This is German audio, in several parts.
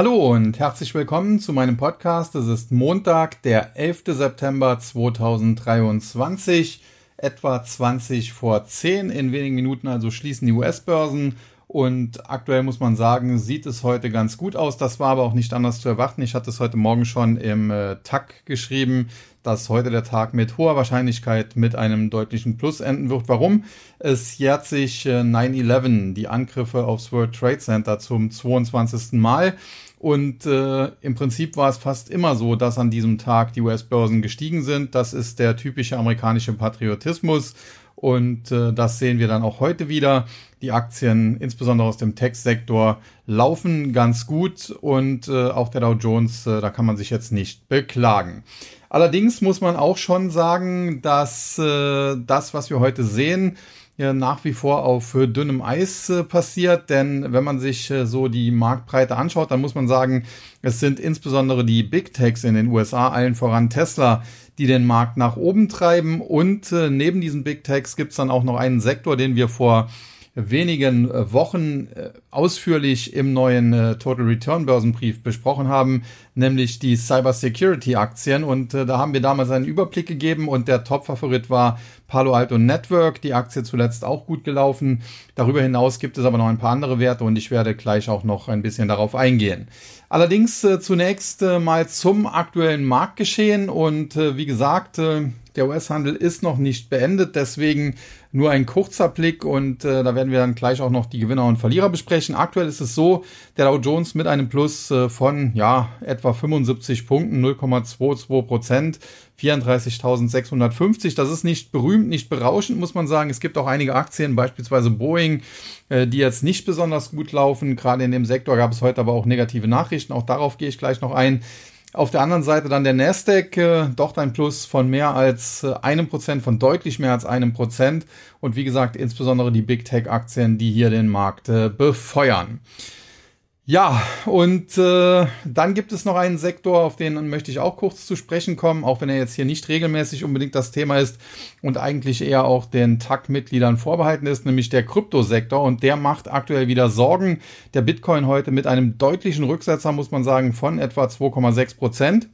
Hallo und herzlich willkommen zu meinem Podcast. Es ist Montag, der 11. September 2023, etwa 20 vor 10. In wenigen Minuten also schließen die US-Börsen und aktuell muss man sagen, sieht es heute ganz gut aus. Das war aber auch nicht anders zu erwarten. Ich hatte es heute Morgen schon im äh, TAC geschrieben, dass heute der Tag mit hoher Wahrscheinlichkeit mit einem deutlichen Plus enden wird. Warum? Es jährt sich äh, 9-11, die Angriffe aufs World Trade Center zum 22. Mal. Und äh, im Prinzip war es fast immer so, dass an diesem Tag die US-Börsen gestiegen sind. Das ist der typische amerikanische Patriotismus. Und äh, das sehen wir dann auch heute wieder. Die Aktien, insbesondere aus dem Tech-Sektor, laufen ganz gut und äh, auch der Dow Jones, äh, da kann man sich jetzt nicht beklagen. Allerdings muss man auch schon sagen, dass äh, das, was wir heute sehen, ja nach wie vor auf dünnem Eis äh, passiert, denn wenn man sich äh, so die Marktbreite anschaut, dann muss man sagen, es sind insbesondere die Big Techs in den USA, allen voran Tesla, die den Markt nach oben treiben. Und äh, neben diesen Big Techs gibt es dann auch noch einen Sektor, den wir vor wenigen äh, Wochen äh, ausführlich im neuen äh, Total Return Börsenbrief besprochen haben, nämlich die Cyber Security Aktien. Und da haben wir damals einen Überblick gegeben und der Top-Favorit war Palo Alto Network, die Aktie zuletzt auch gut gelaufen. Darüber hinaus gibt es aber noch ein paar andere Werte und ich werde gleich auch noch ein bisschen darauf eingehen. Allerdings zunächst mal zum aktuellen Marktgeschehen und wie gesagt, der US-Handel ist noch nicht beendet, deswegen nur ein kurzer Blick und äh, da werden wir dann gleich auch noch die Gewinner und Verlierer besprechen. Aktuell ist es so, der Dow Jones mit einem Plus äh, von ja etwa 75 Punkten, 0,22 Prozent, 34.650. Das ist nicht berühmt, nicht berauschend, muss man sagen. Es gibt auch einige Aktien, beispielsweise Boeing, äh, die jetzt nicht besonders gut laufen. Gerade in dem Sektor gab es heute aber auch negative Nachrichten. Auch darauf gehe ich gleich noch ein. Auf der anderen Seite dann der Nasdaq, äh, doch ein Plus von mehr als äh, einem Prozent, von deutlich mehr als einem Prozent. Und wie gesagt, insbesondere die Big Tech Aktien, die hier den Markt äh, befeuern. Ja, und äh, dann gibt es noch einen Sektor, auf den möchte ich auch kurz zu sprechen kommen, auch wenn er jetzt hier nicht regelmäßig unbedingt das Thema ist und eigentlich eher auch den TAC-Mitgliedern vorbehalten ist, nämlich der Kryptosektor. Und der macht aktuell wieder Sorgen. Der Bitcoin heute mit einem deutlichen Rücksetzer, muss man sagen, von etwa 2,6 Prozent.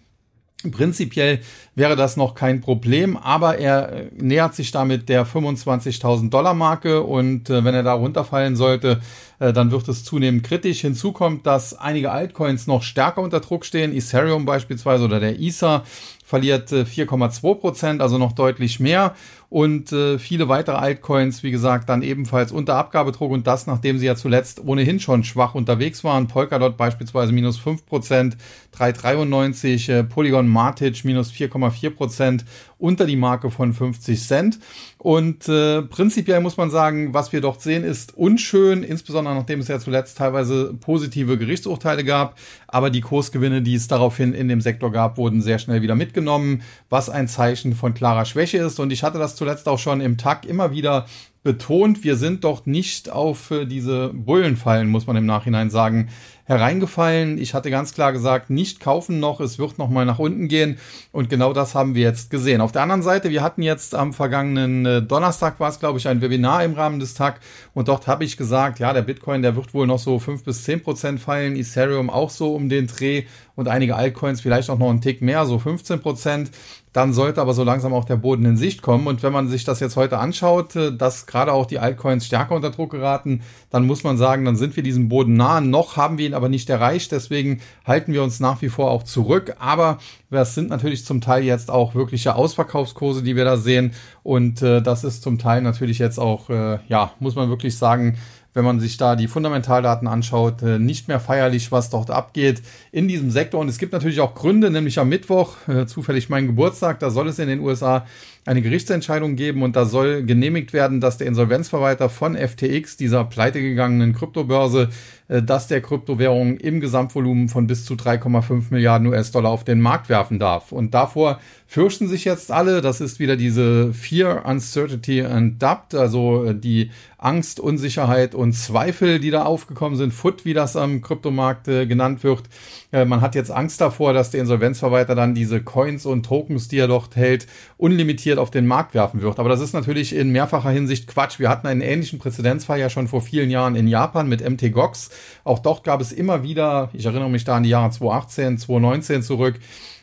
Prinzipiell wäre das noch kein Problem, aber er äh, nähert sich damit der 25.000 Dollar Marke und äh, wenn er da runterfallen sollte, äh, dann wird es zunehmend kritisch. Hinzu kommt, dass einige Altcoins noch stärker unter Druck stehen, Ethereum beispielsweise oder der Ether verliert 4,2 Prozent, also noch deutlich mehr und äh, viele weitere Altcoins, wie gesagt, dann ebenfalls unter Abgabedruck und das, nachdem sie ja zuletzt ohnehin schon schwach unterwegs waren. Polkadot beispielsweise minus 5%, 3,93, äh, Polygon Matic minus 4,4% unter die Marke von 50 Cent. Und äh, prinzipiell muss man sagen, was wir dort sehen, ist unschön, insbesondere nachdem es ja zuletzt teilweise positive Gerichtsurteile gab. Aber die Kursgewinne, die es daraufhin in dem Sektor gab, wurden sehr schnell wieder mitgenommen, was ein Zeichen von klarer Schwäche ist. Und ich hatte das zuletzt auch schon im Tag immer wieder betont, wir sind doch nicht auf äh, diese Bullenfallen, muss man im Nachhinein sagen, hereingefallen. Ich hatte ganz klar gesagt, nicht kaufen noch, es wird noch mal nach unten gehen und genau das haben wir jetzt gesehen. Auf der anderen Seite, wir hatten jetzt am vergangenen äh, Donnerstag war es, glaube ich, ein Webinar im Rahmen des Tag und dort habe ich gesagt, ja, der Bitcoin, der wird wohl noch so fünf bis zehn Prozent fallen, Ethereum auch so um den Dreh und einige Altcoins vielleicht auch noch einen Tick mehr, so 15 Prozent. Dann sollte aber so langsam auch der Boden in Sicht kommen. Und wenn man sich das jetzt heute anschaut, äh, dass gerade auch die Altcoins stärker unter Druck geraten, dann muss man sagen, dann sind wir diesem Boden nah. Noch haben wir ihn aber nicht erreicht. Deswegen halten wir uns nach wie vor auch zurück. Aber das sind natürlich zum Teil jetzt auch wirkliche Ausverkaufskurse, die wir da sehen. Und äh, das ist zum Teil natürlich jetzt auch, äh, ja, muss man wirklich sagen, wenn man sich da die Fundamentaldaten anschaut, äh, nicht mehr feierlich, was dort abgeht in diesem Sektor. Und es gibt natürlich auch Gründe, nämlich am Mittwoch, äh, zufällig mein Geburtstag, da soll es in den USA eine Gerichtsentscheidung geben und da soll genehmigt werden, dass der Insolvenzverwalter von FTX, dieser pleitegegangenen Kryptobörse, äh, dass der Kryptowährung im Gesamtvolumen von bis zu 3,5 Milliarden US-Dollar auf den Markt werfen darf. Und davor fürchten sich jetzt alle, das ist wieder diese Fear, Uncertainty and Doubt, also äh, die Angst, Unsicherheit und Zweifel, die da aufgekommen sind, Foot, wie das am Kryptomarkt äh, genannt wird. man hat jetzt Angst davor, dass der Insolvenzverwalter dann diese Coins und Tokens, die er dort hält, unlimitiert unlimitiert auf den Markt werfen wird. Aber das ist natürlich in mehrfacher Hinsicht Quatsch. Wir hatten einen ähnlichen Präzedenzfall ja schon vor vielen Jahren in Japan mit MT Gox. Auch dort gab es immer wieder, ich erinnere mich da an die Jahre 2018, 2019 zurück,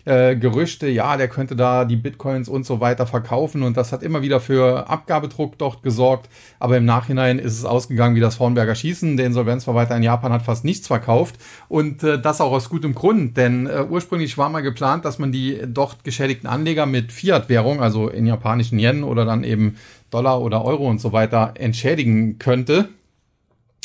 äh, Gerüchte, ja, der könnte da die Bitcoins und so weiter verkaufen und das hat immer wieder für Abgabedruck dort gesorgt. Aber im Nachhinein ist es ausgegangen wie das Hornberger Schießen. Der Insolvenzverwalter in Japan hat fast nichts verkauft und äh, das auch aus gutem Grund, denn äh, ursprünglich war mal geplant, dass man die dort geschädigten Anleger mit Fiat-Währung, also in japanischen Yen oder dann eben Dollar oder Euro und so weiter entschädigen könnte.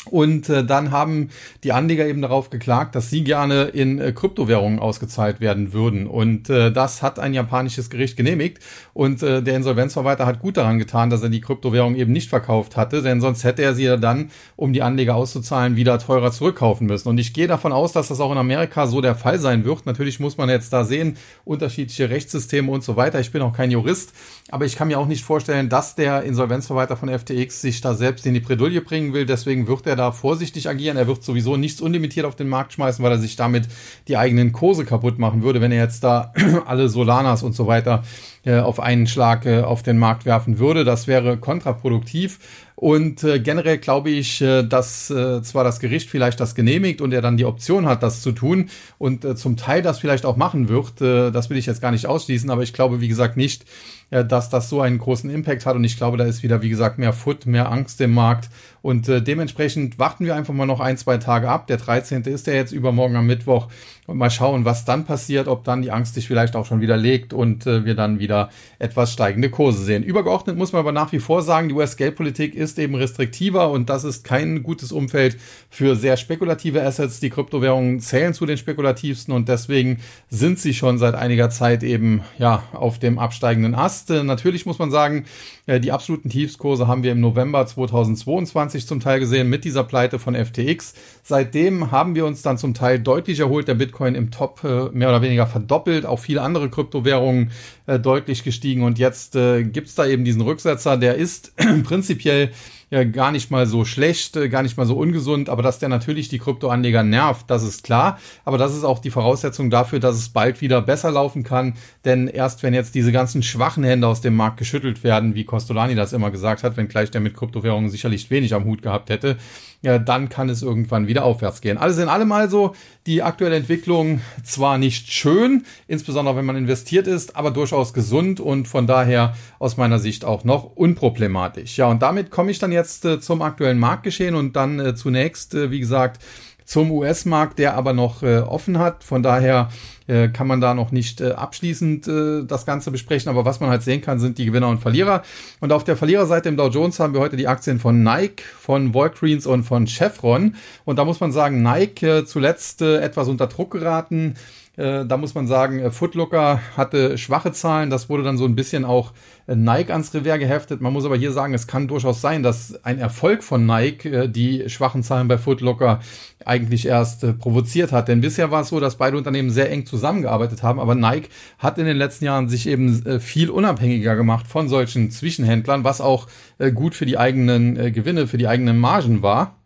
Und äh, dann haben die Anleger eben darauf geklagt, dass sie gerne in äh, Kryptowährungen ausgezahlt werden würden. Und äh, das hat ein japanisches Gericht genehmigt. Und äh, der Insolvenzverwalter hat gut daran getan, dass er die Kryptowährung eben nicht verkauft hatte, denn sonst hätte er sie ja dann, um die Anleger auszuzahlen, wieder teurer zurückkaufen müssen. Und ich gehe davon aus, dass das auch in Amerika so der Fall sein wird. Natürlich muss man jetzt da sehen, unterschiedliche Rechtssysteme und so weiter. Ich bin auch kein Jurist, aber ich kann mir auch nicht vorstellen, dass der Insolvenzverwalter von FTX sich da selbst in die Bredouille bringen will. Deswegen wird er da vorsichtig agieren. Er wird sowieso nichts unlimitiert auf den Markt schmeißen, weil er sich damit die eigenen Kurse kaputt machen würde, wenn er jetzt da alle Solanas und so weiter äh, auf einen Schlag äh, auf den Markt werfen würde. Das wäre kontraproduktiv. Und äh, generell glaube ich, äh, dass äh, zwar das Gericht vielleicht das genehmigt und er dann die Option hat, das zu tun und äh, zum Teil das vielleicht auch machen wird. Äh, das will ich jetzt gar nicht ausschließen, aber ich glaube, wie gesagt, nicht, dass das so einen großen Impact hat. Und ich glaube, da ist wieder, wie gesagt, mehr Foot, mehr Angst im Markt. Und äh, dementsprechend warten wir einfach mal noch ein, zwei Tage ab. Der 13. ist ja jetzt übermorgen am Mittwoch. Und mal schauen, was dann passiert, ob dann die Angst sich vielleicht auch schon wieder legt und äh, wir dann wieder etwas steigende Kurse sehen. Übergeordnet muss man aber nach wie vor sagen, die US-Geldpolitik ist eben restriktiver und das ist kein gutes Umfeld für sehr spekulative Assets. Die Kryptowährungen zählen zu den spekulativsten und deswegen sind sie schon seit einiger Zeit eben ja auf dem absteigenden Ast hast. Natürlich muss man sagen, äh, die absoluten Tiefskurse haben wir im November 2022 zum Teil gesehen mit dieser Pleite von FTX. Seitdem haben wir uns dann zum Teil deutlich erholt. Der Bitcoin im Top äh, mehr oder weniger verdoppelt. Auch viele andere Kryptowährungen äh, deutlich gestiegen. Und jetzt gibt's da eben diesen Rücksetzer. Der ist prinzipiell ja gar nicht mal so schlecht, äh, gar nicht mal so ungesund, aber dass der natürlich die Kryptoanleger nervt, das ist klar. Aber das ist auch die Voraussetzung dafür, dass es bald wieder besser laufen kann. Denn erst wenn jetzt diese ganzen schwachen Hände aus dem Markt geschüttelt werden, wie Costolani das immer gesagt hat, wenngleich der mit Kryptowährungen sicherlich wenig am Hut gehabt hätte, ja, dann kann es irgendwann wieder aufwärts gehen. Alles in allem also die aktuelle Entwicklung zwar nicht schön, insbesondere wenn man investiert ist, aber durchaus gesund und von daher aus meiner Sicht auch noch unproblematisch. Ja, und damit komme ich dann jetzt äh, zum aktuellen Marktgeschehen und dann äh, zunächst, äh, wie gesagt, zum US-Markt, der aber noch äh, offen hat. Von daher äh, kann man da noch nicht äh, abschließend äh, das Ganze besprechen. Aber was man halt sehen kann, sind die Gewinner und Verlierer. Und auf der Verliererseite im Dow Jones haben wir heute die Aktien von Nike, von Walgreens und von Chevron. Und da muss man sagen, Nike äh, zuletzt äh, etwas unter Druck geraten. Äh, da muss man sagen, äh, Footlooker hatte schwache Zahlen. Das wurde dann so ein bisschen auch äh, Nike ans Revers geheftet. Man muss aber hier sagen, es kann durchaus sein, dass ein Erfolg von Nike die schwachen Zahlen bei Footlooker eigentlich erst provoziert hat. Denn bisher war es so, dass beide Unternehmen sehr eng zusammengearbeitet haben. Aber Nike hat in den letzten Jahren sich eben viel unabhängiger gemacht von solchen Zwischenhändlern, was auch gut für die eigenen Gewinne, für die eigenen Margen war.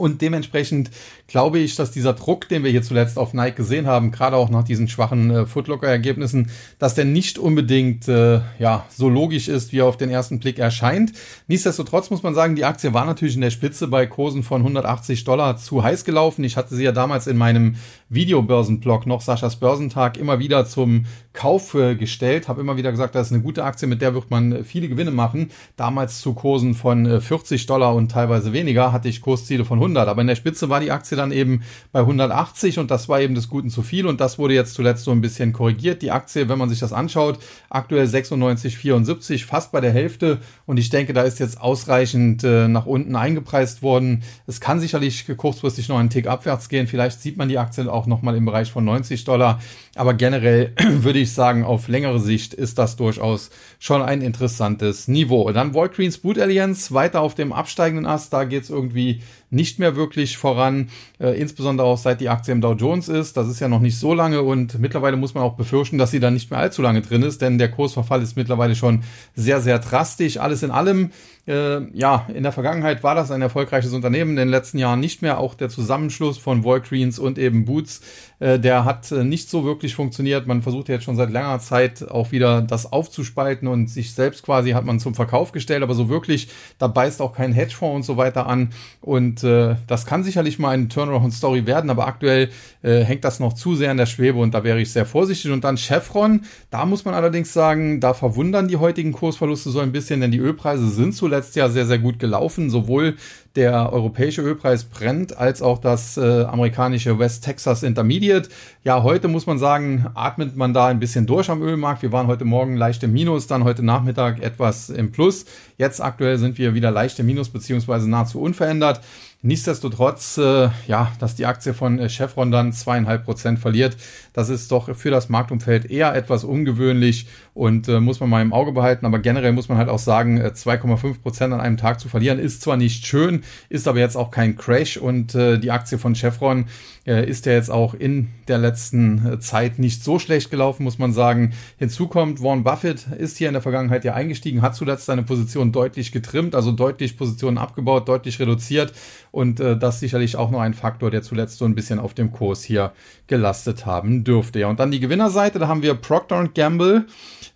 Und dementsprechend glaube ich, dass dieser Druck, den wir hier zuletzt auf Nike gesehen haben, gerade auch nach diesen schwachen äh, Footlocker-Ergebnissen, dass der nicht unbedingt äh, ja so logisch ist, wie er auf den ersten Blick erscheint. Nichtsdestotrotz muss man sagen, die Aktie war natürlich in der Spitze bei Kursen von 180 Dollar zu heiß gelaufen. Ich hatte sie ja damals in meinem Videobörsenblog noch Saschas Börsentag immer wieder zum Kauf äh, gestellt, habe immer wieder gesagt, das ist eine gute Aktie, mit der wird man viele Gewinne machen. Damals zu Kursen von 40 äh, Dollar und teilweise weniger hatte ich Kursziele von 100, aber in der Spitze war die Aktie dann eben bei 180 und das war eben des Guten zu viel und das wurde jetzt zuletzt so ein bisschen korrigiert. Die Aktie, wenn man sich das anschaut, aktuell 96,74, fast bei der Hälfte und ich denke, da ist jetzt ausreichend äh, nach unten eingepreist worden. Es kann sicherlich kurzfristig noch einen Tick abwärts gehen, vielleicht sieht man die Aktie auch nochmal im Bereich von 90 Dollar, aber generell würde ich sagen, auf längere Sicht ist das durchaus schon ein interessantes Niveau. Dann Walgreens Boot Alliance weiter auf dem absteigenden Ast, da geht es irgendwie nicht mehr wirklich voran, äh, insbesondere auch seit die Aktie im Dow Jones ist. Das ist ja noch nicht so lange und mittlerweile muss man auch befürchten, dass sie da nicht mehr allzu lange drin ist, denn der Kursverfall ist mittlerweile schon sehr, sehr drastisch. Alles in allem äh, ja, in der Vergangenheit war das ein erfolgreiches Unternehmen, in den letzten Jahren nicht mehr. Auch der Zusammenschluss von Walgreens und eben Boots, äh, der hat äh, nicht so wirklich funktioniert. Man versucht jetzt schon seit langer Zeit auch wieder das aufzuspalten und sich selbst quasi hat man zum Verkauf gestellt, aber so wirklich, da beißt auch kein Hedgefonds und so weiter an. Und äh, das kann sicherlich mal eine Turnaround-Story werden, aber aktuell äh, hängt das noch zu sehr in der Schwebe und da wäre ich sehr vorsichtig. Und dann Chevron, da muss man allerdings sagen, da verwundern die heutigen Kursverluste so ein bisschen, denn die Ölpreise sind zuletzt ja sehr, sehr gut gelaufen. Sowohl der europäische Ölpreis brennt, als auch das äh, amerikanische West Texas Intermediate. Ja, heute muss man sagen, atmet man da ein bisschen durch am Ölmarkt. Wir waren heute Morgen leicht im Minus, dann heute Nachmittag etwas im Plus. Jetzt aktuell sind wir wieder leicht im Minus beziehungsweise nahezu unverändert. Nichtsdestotrotz, äh, ja, dass die Aktie von äh, Chevron dann zweieinhalb Prozent verliert, das ist doch für das Marktumfeld eher etwas ungewöhnlich und äh, muss man mal im Auge behalten. Aber generell muss man halt auch sagen, 2,5 äh, Prozent an einem Tag zu verlieren ist zwar nicht schön, ist aber jetzt auch kein Crash und äh, die Aktie von Chevron äh, ist ja jetzt auch in der letzten äh, Zeit nicht so schlecht gelaufen, muss man sagen. Hinzu kommt, Warren Buffett ist hier in der Vergangenheit ja eingestiegen, hat zuletzt seine Position deutlich getrimmt, also deutlich Positionen abgebaut, deutlich reduziert und äh, das sicherlich auch noch ein Faktor, der zuletzt so ein bisschen auf dem Kurs hier gelastet haben dürfte. Ja, und dann die Gewinnerseite, da haben wir Procter Gamble,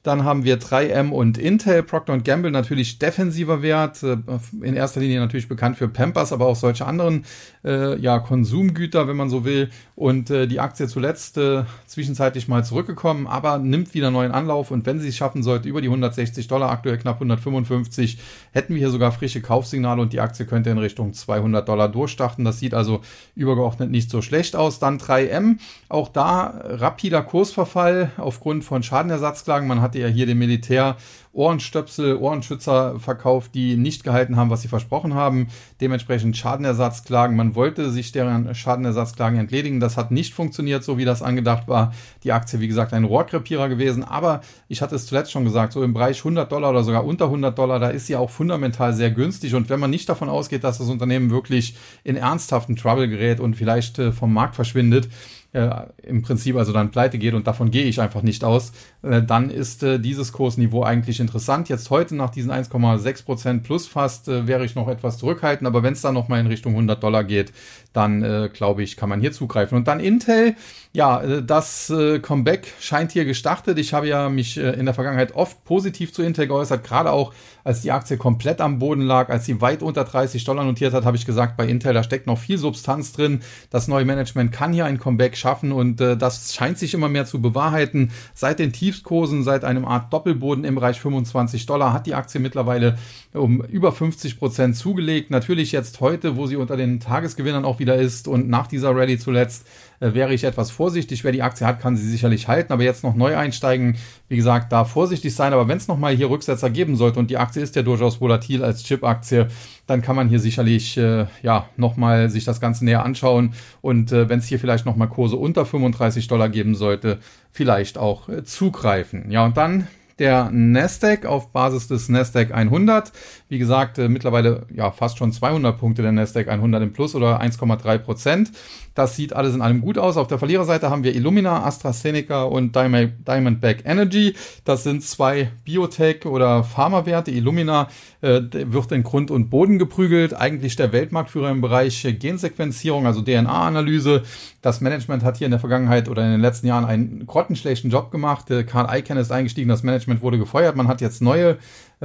dann haben wir 3M und Intel. Procter Gamble natürlich defensiver Wert, äh, in erster Linie natürlich bekannt für Pampers, aber auch solche anderen äh, ja, Konsumgüter, wenn man so will. Und äh, die Aktie zuletzt äh, zwischenzeitlich mal zurückgekommen, aber nimmt wieder neuen Anlauf. Und wenn sie es schaffen sollte, über die 160 Dollar, aktuell knapp 155, hätten wir hier sogar frische Kaufsignale und die Aktie könnte in Richtung 200 Dollar durchstarten. Das sieht also übergeordnet nicht so schlecht aus. Dann 3M, auch da rapider Kursverfall aufgrund von Schadenersatzklagen. Man hatte ja hier den Militär Ohrenstöpsel, Ohrenschützer verkauft, die nicht gehalten haben, was sie versprochen haben. Dementsprechend Schadenersatzklagen. Man wollte sich deren Schadenersatzklagen entledigen. Das hat nicht funktioniert, so wie das angedacht war. Die Aktie, wie gesagt, ein Rohrkrepierer gewesen. Aber ich hatte es zuletzt schon gesagt, so im Bereich 100 Dollar oder sogar unter 100 Dollar, da ist sie auch fundamental sehr günstig. Und wenn man nicht davon ausgeht, dass das Unternehmen wirklich in ernsthaften Trouble gerät und vielleicht äh, vom Markt verschwindet, äh, im Prinzip also dann pleite geht und davon gehe ich einfach nicht aus, äh, dann ist äh, dieses Kursniveau eigentlich interessant. Jetzt heute nach diesen 1,6 Prozent plus fast äh, wäre ich noch etwas zurückhaltend, aber wenn es dann nochmal in Richtung 100 Dollar geht, dann äh, glaube ich, kann man hier zugreifen. Und dann Intel, ja, äh, das Comeback scheint hier gestartet. Ich habe ja mich in der Vergangenheit oft positiv zu Intel geäußert, gerade auch als die Aktie komplett am Boden lag, als sie weit unter 30 Dollar notiert hat, habe ich gesagt, bei Intel, da steckt noch viel Substanz drin. Das neue Management kann hier ein Comeback schaffen und äh, das scheint sich immer mehr zu bewahrheiten. Seit den Tiefstkursen, seit einem Art Doppelboden im Bereich 25 Dollar hat die Aktie mittlerweile um über 50 Prozent zugelegt. Natürlich jetzt heute, wo sie unter den Tagesgewinnern auch wieder ist und nach dieser Rallye zuletzt, wäre ich etwas vorsichtig. Wer die Aktie hat, kann sie sicherlich halten, aber jetzt noch neu einsteigen, wie gesagt, da vorsichtig sein. Aber wenn es nochmal hier Rücksetzer geben sollte und die Aktie ist ja durchaus volatil als Chip-Aktie, dann kann man hier sicherlich äh, ja nochmal sich das Ganze näher anschauen und äh, wenn es hier vielleicht nochmal Kurse unter 35 Dollar geben sollte, vielleicht auch äh, zugreifen. Ja, und dann der Nasdaq auf Basis des Nasdaq 100. Wie gesagt, äh, mittlerweile ja fast schon 200 Punkte der Nasdaq 100 im Plus oder 1,3 Prozent. Das sieht alles in allem gut aus. Auf der Verliererseite haben wir Illumina, AstraZeneca und Diamondback Energy. Das sind zwei Biotech- oder Pharmawerte. Illumina äh, wird in Grund und Boden geprügelt. Eigentlich der Weltmarktführer im Bereich Gensequenzierung, also DNA-Analyse. Das Management hat hier in der Vergangenheit oder in den letzten Jahren einen grottenschlechten Job gemacht. Äh, Karl Icahn ist eingestiegen, das Management wurde gefeuert. Man hat jetzt neue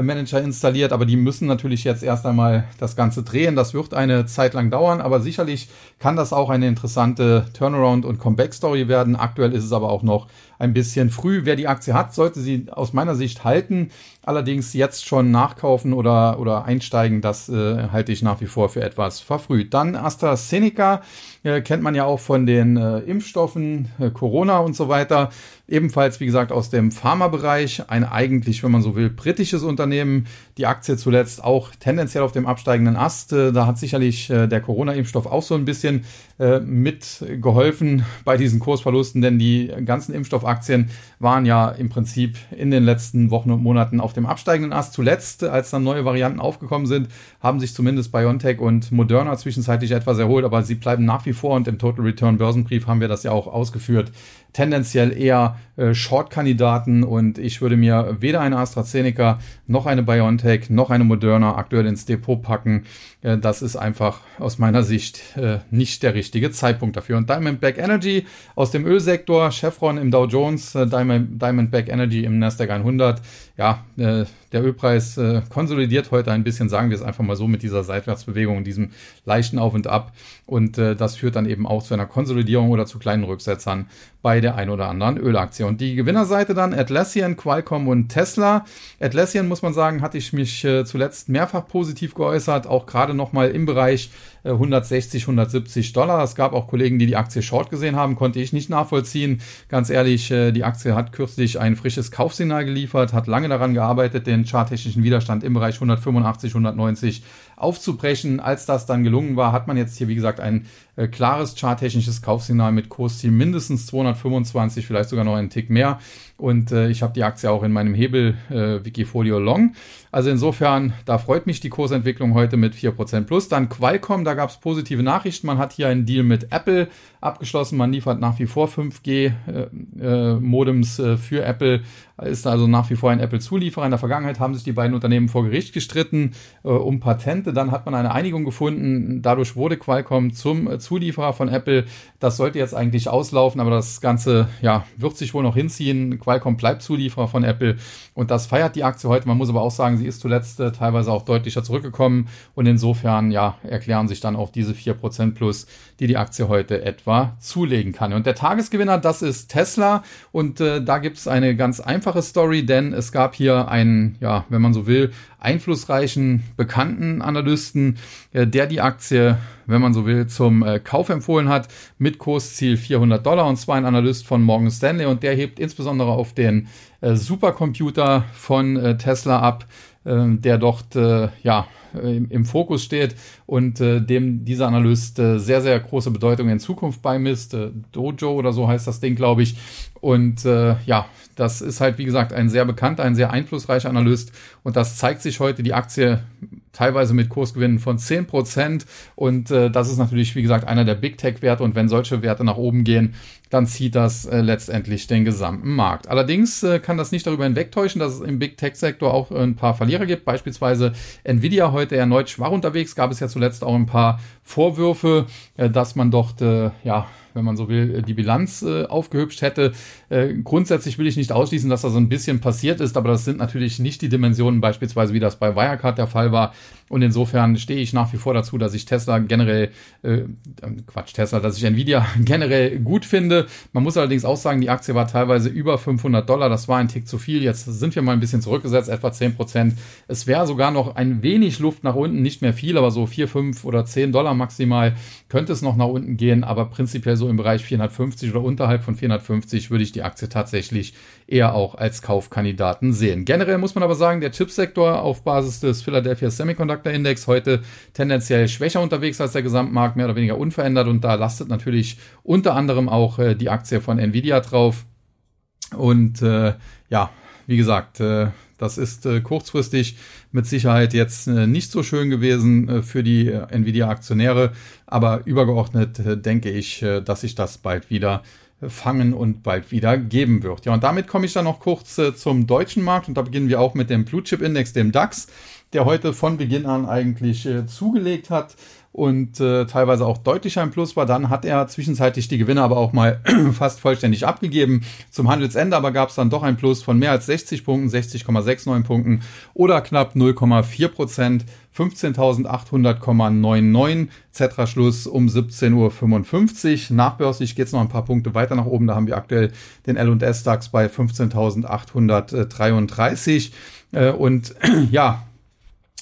Manager installiert, aber die müssen natürlich jetzt erst einmal das Ganze drehen. Das wird eine Zeit lang dauern, aber sicherlich kann das auch eine interessante Turnaround- und Comeback-Story werden. Aktuell ist es aber auch noch ein bisschen früh. Wer die Aktie hat, sollte sie aus meiner Sicht halten. Allerdings jetzt schon nachkaufen oder, oder einsteigen, das äh, halte ich nach wie vor für etwas verfrüht. Dann AstraZeneca äh, kennt man ja auch von den äh, Impfstoffen, äh, Corona und so weiter. Ebenfalls, wie gesagt, aus dem Pharmabereich. Ein eigentlich, wenn man so will, britisches Unternehmen. Die Aktie zuletzt auch tendenziell auf dem absteigenden Ast. Äh, da hat sicherlich äh, der Corona-Impfstoff auch so ein bisschen mitgeholfen bei diesen Kursverlusten, denn die ganzen Impfstoffaktien waren ja im Prinzip in den letzten Wochen und Monaten auf dem absteigenden Ast. Zuletzt, als dann neue Varianten aufgekommen sind, haben sich zumindest BioNTech und Moderna zwischenzeitlich etwas erholt, aber sie bleiben nach wie vor und im Total Return Börsenbrief haben wir das ja auch ausgeführt, tendenziell eher äh, Short-Kandidaten und ich würde mir weder eine AstraZeneca noch eine BioNTech noch eine Moderna aktuell ins Depot packen. Äh, das ist einfach aus meiner Sicht äh, nicht der richtige Zeitpunkt dafür. Und Diamondback Energy aus dem Ölsektor, Chevron im Dow Jones, äh, Diamond, Diamondback Energy im Nasdaq 100. Ja, äh, der Ölpreis äh, konsolidiert heute ein bisschen, sagen wir es einfach mal so, mit dieser Seitwärtsbewegung, diesem leichten Auf und Ab. Und äh, das führt dann eben auch zu einer Konsolidierung oder zu kleinen Rücksetzern bei der ein oder anderen Ölaktie. Und die Gewinnerseite dann Atlassian, Qualcomm und Tesla. Atlassian, muss man sagen, hatte ich mich äh, zuletzt mehrfach positiv geäußert, auch gerade nochmal im Bereich 160, äh, 170 Dollar. Es gab auch Kollegen, die die Aktie short gesehen haben, konnte ich nicht nachvollziehen. Ganz ehrlich, äh, die Aktie hat kürzlich ein frisches Kaufsignal geliefert, hat lange daran gearbeitet, den charttechnischen Widerstand im Bereich 185, 190 aufzubrechen. Als das dann gelungen war, hat man jetzt hier, wie gesagt, ein äh, klares charttechnisches Kaufsignal mit Kursziel mindestens 225, vielleicht sogar noch einen Tick mehr. Und äh, ich habe die Aktie auch in meinem Hebel äh, Wikifolio Long. Also insofern, da freut mich die Kursentwicklung heute mit 4% plus. Dann Qualcomm, da gab es positive Nachrichten. Man hat hier einen Deal mit Apple abgeschlossen. Man liefert nach wie vor 5G-Modems äh, äh, für Apple, ist also nach wie vor ein Apple-Zulieferer. In der Vergangenheit haben sich die beiden Unternehmen vor Gericht gestritten äh, um Patente. Dann hat man eine Einigung gefunden. Dadurch wurde Qualcomm zum äh, Zulieferer von Apple. Das sollte jetzt eigentlich auslaufen, aber das Ganze ja, wird sich wohl noch hinziehen. Qualcomm bleibt Zulieferer von Apple und das feiert die Aktie heute. Man muss aber auch sagen, sie ist zuletzt äh, teilweise auch deutlicher zurückgekommen und insofern ja, erklären sich dann auch diese 4% plus, die die Aktie heute etwa zulegen kann. Und der Tagesgewinner, das ist Tesla und äh, da gibt es eine ganz einfache Story, denn es gab hier einen, ja, wenn man so will, einflussreichen, bekannten Analysten, äh, der die Aktie, wenn man so will, zum äh, Kauf empfohlen hat, mit Kursziel 400 Dollar. Und zwar ein Analyst von Morgan Stanley. Und der hebt insbesondere auf den äh, Supercomputer von Tesla ab, der dort, ja, im, im, Fokus steht und äh, dem dieser Analyst äh, sehr, sehr große Bedeutung in Zukunft beimisst. Äh, Dojo oder so heißt das Ding, glaube ich. Und äh, ja, das ist halt, wie gesagt, ein sehr bekannter, ein sehr einflussreicher Analyst. Und das zeigt sich heute, die Aktie teilweise mit Kursgewinnen von 10%. Und äh, das ist natürlich, wie gesagt, einer der Big Tech-Werte. Und wenn solche Werte nach oben gehen, dann zieht das äh, letztendlich den gesamten Markt. Allerdings äh, kann das nicht darüber hinwegtäuschen, dass es im Big Tech-Sektor auch ein paar Verlierer gibt. Beispielsweise Nvidia heute erneut schwach unterwegs. Gab es ja zuletzt auch ein paar Vorwürfe, äh, dass man dort äh, ja wenn man so will, die Bilanz äh, aufgehübscht hätte. Äh, grundsätzlich will ich nicht ausschließen, dass da so ein bisschen passiert ist, aber das sind natürlich nicht die Dimensionen, beispielsweise wie das bei Wirecard der Fall war. Und insofern stehe ich nach wie vor dazu, dass ich Tesla generell, äh, Quatsch, Tesla, dass ich Nvidia generell gut finde. Man muss allerdings auch sagen, die Aktie war teilweise über 500 Dollar. Das war ein Tick zu viel. Jetzt sind wir mal ein bisschen zurückgesetzt, etwa 10 Prozent. Es wäre sogar noch ein wenig Luft nach unten, nicht mehr viel, aber so 4, 5 oder 10 Dollar maximal könnte es noch nach unten gehen. Aber prinzipiell so im Bereich 450 oder unterhalb von 450 würde ich die Aktie tatsächlich eher auch als Kaufkandidaten sehen. Generell muss man aber sagen, der Chipsektor auf Basis des Philadelphia Semiconductor Index heute tendenziell schwächer unterwegs als der Gesamtmarkt, mehr oder weniger unverändert und da lastet natürlich unter anderem auch äh, die Aktie von Nvidia drauf. Und äh, ja, wie gesagt, äh, das ist äh, kurzfristig mit Sicherheit jetzt äh, nicht so schön gewesen äh, für die äh, Nvidia-Aktionäre, aber übergeordnet äh, denke ich, äh, dass sich das bald wieder fangen und bald wieder geben wird. Ja, und damit komme ich dann noch kurz zum deutschen Markt und da beginnen wir auch mit dem Blue Chip Index, dem DAX, der heute von Beginn an eigentlich äh, zugelegt hat und äh, teilweise auch deutlich ein Plus war. Dann hat er zwischenzeitlich die Gewinne aber auch mal fast vollständig abgegeben. Zum Handelsende aber gab es dann doch ein Plus von mehr als 60 Punkten, 60,69 Punkten oder knapp 0,4 Prozent. 15.800,99 Zetra-Schluss um 17.55 Uhr. Nachbörslich geht es noch ein paar Punkte weiter nach oben. Da haben wir aktuell den L&S DAX bei 15.833. Äh, und ja,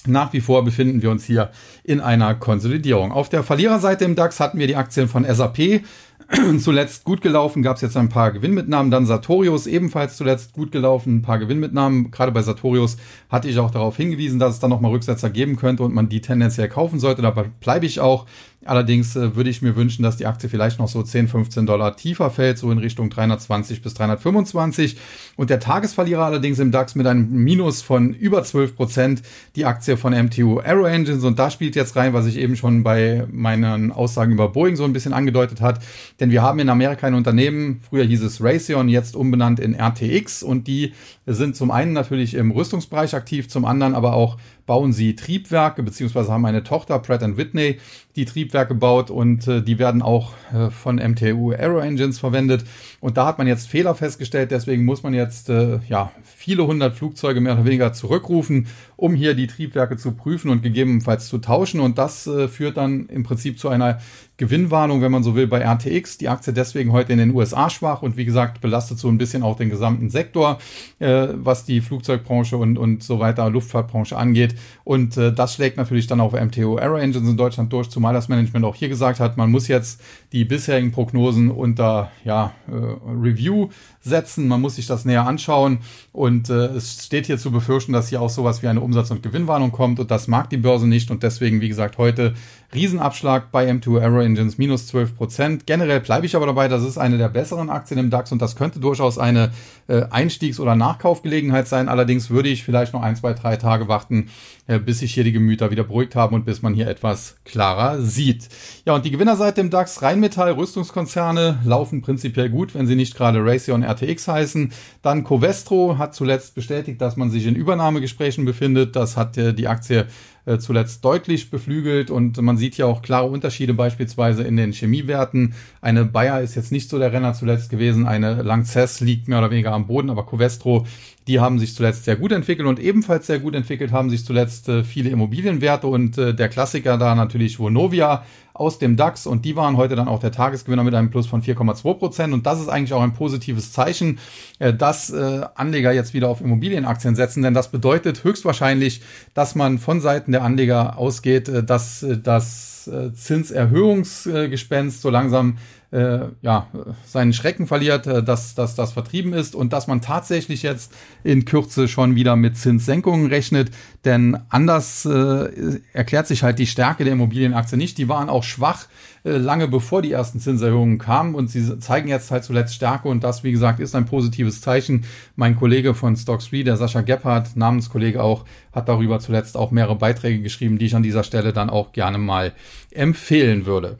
nach wie vor befinden wir uns hier in einer Konsolidierung. Auf der Verliererseite im DAX hatten wir die Aktien von SAP, zuletzt gut gelaufen, gab es jetzt ein paar Gewinnmitnahmen. Dann Sartorius ebenfalls zuletzt gut gelaufen, ein paar Gewinnmitnahmen. Gerade bei Sartorius hatte ich auch darauf hingewiesen, dass es dann nochmal Rücksetzer geben könnte und man die tendenziell kaufen sollte. Dabei bleibe ich auch. Allerdings äh, würde ich mir wünschen, dass die Aktie vielleicht noch so 10, 15 Dollar tiefer fällt, so in Richtung 320 bis 325. Und der Tagesverlierer allerdings im DAX mit einem Minus von über 12 Prozent, die Aktie von MTU Aero Engines. Und da spielt jetzt rein, was ich eben schon bei meinen Aussagen über Boeing so ein bisschen angedeutet hat. Denn wir haben in Amerika ein Unternehmen, früher hieß es Raytheon, jetzt umbenannt in RTX. Und die sind zum einen natürlich im Rüstungsbereich aktiv, zum anderen aber auch bauen sie Triebwerke, beziehungsweise haben eine Tochter, Pratt Whitney, die Triebwerke baut und äh, die werden auch äh, von MTU Aero Engines verwendet. Und da hat man jetzt Fehler festgestellt, deswegen muss man jetzt äh, ja viele hundert Flugzeuge mehr oder weniger zurückrufen, um hier die Triebwerke zu prüfen und gegebenenfalls zu tauschen. Und das äh, führt dann im Prinzip zu einer Gewinnwarnung, wenn man so will, bei RTX. Die Aktie deswegen heute in den USA schwach und wie gesagt belastet so ein bisschen auch den gesamten Sektor, äh, was die Flugzeugbranche und, und so weiter, Luftfahrtbranche angeht. Und äh, das schlägt natürlich dann auf MTO Aero Engines in Deutschland durch, zumal das Management auch hier gesagt hat, man muss jetzt die bisherigen Prognosen unter ja, äh, Review setzen, man muss sich das näher anschauen und äh, es steht hier zu befürchten, dass hier auch sowas wie eine Umsatz- und Gewinnwarnung kommt und das mag die Börse nicht und deswegen, wie gesagt, heute Riesenabschlag bei M2 Aero Engines, minus 12 Prozent. Generell bleibe ich aber dabei, das ist eine der besseren Aktien im DAX und das könnte durchaus eine äh, Einstiegs- oder Nachkaufgelegenheit sein. Allerdings würde ich vielleicht noch ein, zwei, drei Tage warten, bis sich hier die Gemüter wieder beruhigt haben und bis man hier etwas klarer sieht. Ja, und die Gewinnerseite im DAX, Rheinmetall, Rüstungskonzerne laufen prinzipiell gut, wenn sie nicht gerade Raytheon RTX heißen. Dann Covestro hat zuletzt bestätigt, dass man sich in Übernahmegesprächen befindet. Das hat äh, die Aktie äh, zuletzt deutlich beflügelt und man sieht ja auch klare Unterschiede beispielsweise in den Chemiewerten. Eine Bayer ist jetzt nicht so der Renner zuletzt gewesen, eine Lanxess liegt mehr oder weniger am Boden, aber Covestro die haben sich zuletzt sehr gut entwickelt und ebenfalls sehr gut entwickelt haben sich zuletzt äh, viele Immobilienwerte und äh, der Klassiker da natürlich Vonovia aus dem DAX und die waren heute dann auch der Tagesgewinner mit einem Plus von 4,2 Prozent und das ist eigentlich auch ein positives Zeichen, äh, dass äh, Anleger jetzt wieder auf Immobilienaktien setzen, denn das bedeutet höchstwahrscheinlich, dass man von Seiten der Anleger ausgeht, äh, dass äh, das Zinserhöhungsgespenst so langsam äh, ja, seinen Schrecken verliert, äh, dass, dass das vertrieben ist und dass man tatsächlich jetzt in Kürze schon wieder mit Zinssenkungen rechnet. Denn anders äh, erklärt sich halt die Stärke der Immobilienaktie nicht. Die waren auch schwach äh, lange bevor die ersten Zinserhöhungen kamen und sie zeigen jetzt halt zuletzt Stärke und das, wie gesagt, ist ein positives Zeichen. Mein Kollege von Stock 3, der Sascha Gebhardt, Namenskollege auch, hat darüber zuletzt auch mehrere Beiträge geschrieben, die ich an dieser Stelle dann auch gerne mal empfehlen würde.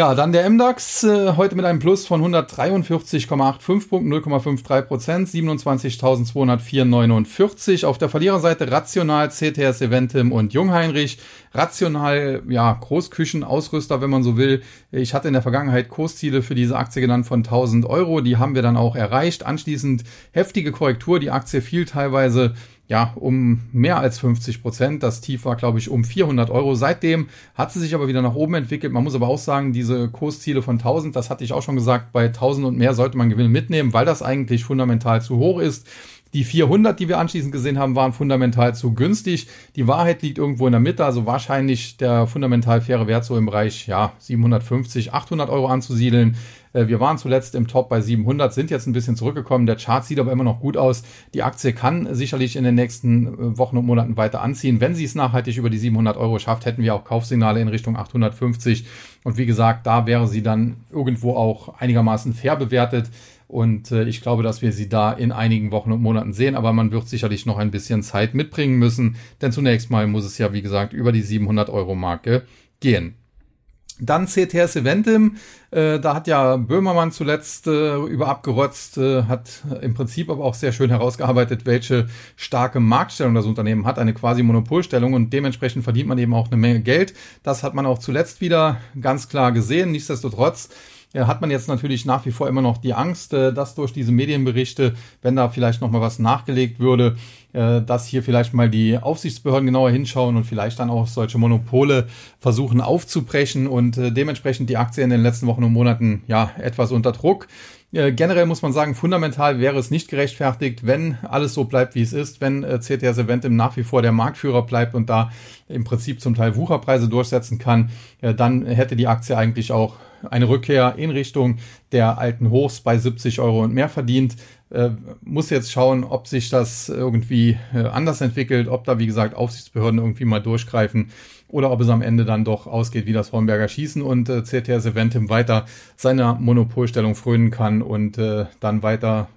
Ja, dann der MDAX äh, heute mit einem Plus von 143,85 Punkten, 0,53 Prozent, 27.204,49. Auf der Verliererseite Rational, CTS Eventim und Jungheinrich. Rational, ja, Großküchenausrüster, wenn man so will. Ich hatte in der Vergangenheit Kursziele für diese Aktie genannt von 1000 Euro. Die haben wir dann auch erreicht. Anschließend heftige Korrektur. Die Aktie fiel teilweise ja, um mehr als 50 Prozent. Das Tief war, glaube ich, um 400 Euro. Seitdem hat sie sich aber wieder nach oben entwickelt. Man muss aber auch sagen, diese Kursziele von 1000, das hatte ich auch schon gesagt, bei 1000 und mehr sollte man Gewinne mitnehmen, weil das eigentlich fundamental zu hoch ist. Die 400, die wir anschließend gesehen haben, waren fundamental zu günstig. Die Wahrheit liegt irgendwo in der Mitte, also wahrscheinlich der fundamental faire Wert so im Bereich ja, 750, 800 Euro anzusiedeln. Äh, wir waren zuletzt im Top bei 700, sind jetzt ein bisschen zurückgekommen. Der Chart sieht aber immer noch gut aus. Die Aktie kann sicherlich in den nächsten äh, Wochen und Monaten weiter anziehen. Wenn sie es nachhaltig über die 700 Euro schafft, hätten wir auch Kaufsignale in Richtung 850. Und wie gesagt, da wäre sie dann irgendwo auch einigermaßen fair bewertet. Und äh, ich glaube, dass wir sie da in einigen Wochen und Monaten sehen. Aber man wird sicherlich noch ein bisschen Zeit mitbringen müssen. Denn zunächst mal muss es ja, wie gesagt, über die 700 Euro Marke gehen. Dann CTS Eventim, äh, da hat ja Böhmermann zuletzt äh, über abgerotzt, äh, hat im Prinzip aber auch sehr schön herausgearbeitet, welche starke Marktstellung das Unternehmen hat, eine quasi Monopolstellung und dementsprechend verdient man eben auch eine Menge Geld. Das hat man auch zuletzt wieder ganz klar gesehen. Nichtsdestotrotz hat man jetzt natürlich nach wie vor immer noch die Angst, äh, dass durch diese Medienberichte, wenn da vielleicht noch mal was nachgelegt würde, äh, dass hier vielleicht mal die Aufsichtsbehörden genauer hinschauen und vielleicht dann auch solche Monopole versuchen aufzubrechen und dementsprechend die Aktie in den letzten Wochen und Monaten ja etwas unter Druck. Generell muss man sagen, fundamental wäre es nicht gerechtfertigt, wenn alles so bleibt, wie es ist, wenn CTS Eventim nach wie vor der Marktführer bleibt und da im Prinzip zum Teil Wucherpreise durchsetzen kann, dann hätte die Aktie eigentlich auch eine Rückkehr in Richtung der alten Hochs bei 70 Euro und mehr verdient. Äh, muss jetzt schauen, ob sich das irgendwie äh, anders entwickelt, ob da, wie gesagt, Aufsichtsbehörden irgendwie mal durchgreifen oder ob es am Ende dann doch ausgeht wie das Hornberger Schießen und äh, CTS Eventim weiter seiner Monopolstellung frönen kann und äh, dann weiter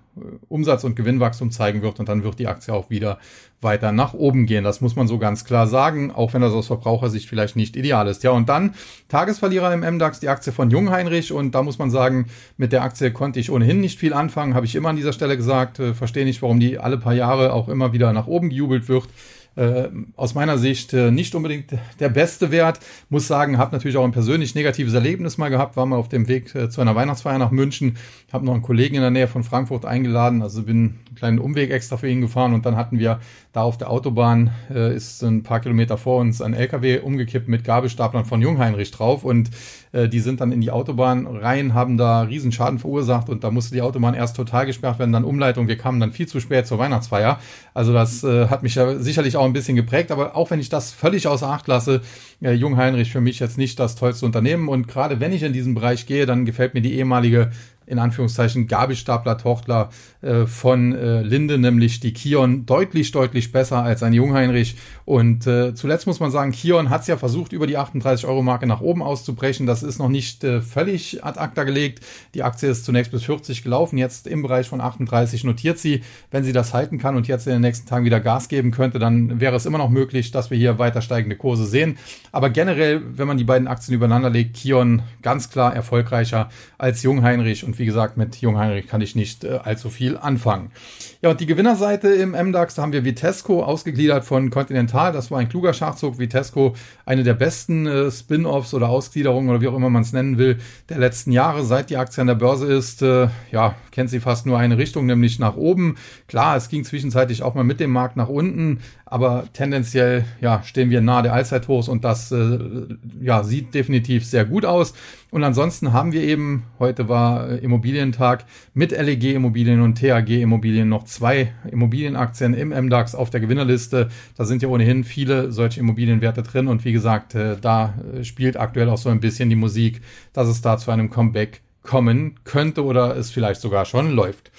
Umsatz- und Gewinnwachstum zeigen wird und dann wird die Aktie auch wieder weiter nach oben gehen. Das muss man so ganz klar sagen, auch wenn das aus Verbrauchersicht vielleicht nicht ideal ist. Ja, und dann Tagesverlierer im MDAX, die Aktie von Jungheinrich und da muss man sagen, mit der Aktie konnte ich ohnehin nicht viel anfangen, habe ich immer an dieser Stelle gesagt, äh, verstehe nicht, warum die alle paar Jahre auch immer wieder nach oben gejubelt wird äh, aus meiner Sicht äh, nicht unbedingt der beste Wert. Muss sagen, habe natürlich auch ein persönlich negatives Erlebnis mal gehabt, war mal auf dem Weg äh, zu einer Weihnachtsfeier nach München, habe noch einen Kollegen in der Nähe von Frankfurt eingeladen, also bin einen kleinen Umweg extra für ihn gefahren. Und dann hatten wir da auf der Autobahn, äh, ist ein paar Kilometer vor uns ein LKW umgekippt mit Gabelstaplern von Jungheinrich drauf. Und äh, die sind dann in die Autobahn rein, haben da Riesenschaden verursacht und da musste die Autobahn erst total gesperrt werden, dann Umleitung. Wir kamen dann viel zu spät zur Weihnachtsfeier. Also das äh, hat mich ja sicherlich auch ein bisschen geprägt, aber auch wenn ich das völlig außer Acht lasse, äh, Jung Heinrich für mich jetzt nicht das tollste Unternehmen und gerade wenn ich in diesen Bereich gehe, dann gefällt mir die ehemalige in Anführungszeichen Gabelstapler-Tochter äh, von äh, Linde, nämlich die Kion, deutlich, deutlich besser als ein Jungheinrich. Und äh, zuletzt muss man sagen, Kion hat es ja versucht, über die 38-Euro-Marke nach oben auszubrechen. Das ist noch nicht äh, völlig ad acta gelegt. Die Aktie ist zunächst bis 40 gelaufen, jetzt im Bereich von 38 notiert sie. Wenn sie das halten kann und jetzt in den nächsten Tagen wieder Gas geben könnte, dann wäre es immer noch möglich, dass wir hier weiter steigende Kurse sehen. Aber generell, wenn man die beiden Aktien übereinander legt, Kion ganz klar erfolgreicher als Jungheinrich. Und wie gesagt, mit Jungheinrich kann ich nicht äh, allzu viel anfangen. Ja, und die Gewinnerseite im MDAX, da haben wir Vitesco ausgegliedert von Continental. Das war ein kluger Schachzug. Vitesco, eine der besten äh, Spin-offs oder Ausgliederungen oder wie auch immer man es nennen will, der letzten Jahre, seit die Aktie an der Börse ist. Äh, ja, kennt sie fast nur eine Richtung, nämlich nach oben. Klar, es ging zwischenzeitlich auch mal mit dem Markt nach unten, aber tendenziell ja, stehen wir nahe der Allzeithochs und das äh, ja, sieht definitiv sehr gut aus. Und ansonsten haben wir eben, heute war äh, Immobilientag, mit LEG Immobilien und TAG Immobilien noch zwei Immobilienaktien im MDAX auf der Gewinnerliste. Da sind ja ohnehin viele solche Immobilienwerte drin und wie gesagt, äh, da äh, spielt aktuell auch so ein bisschen die Musik, dass es da zu einem Comeback kommen könnte oder es vielleicht sogar schon läuft.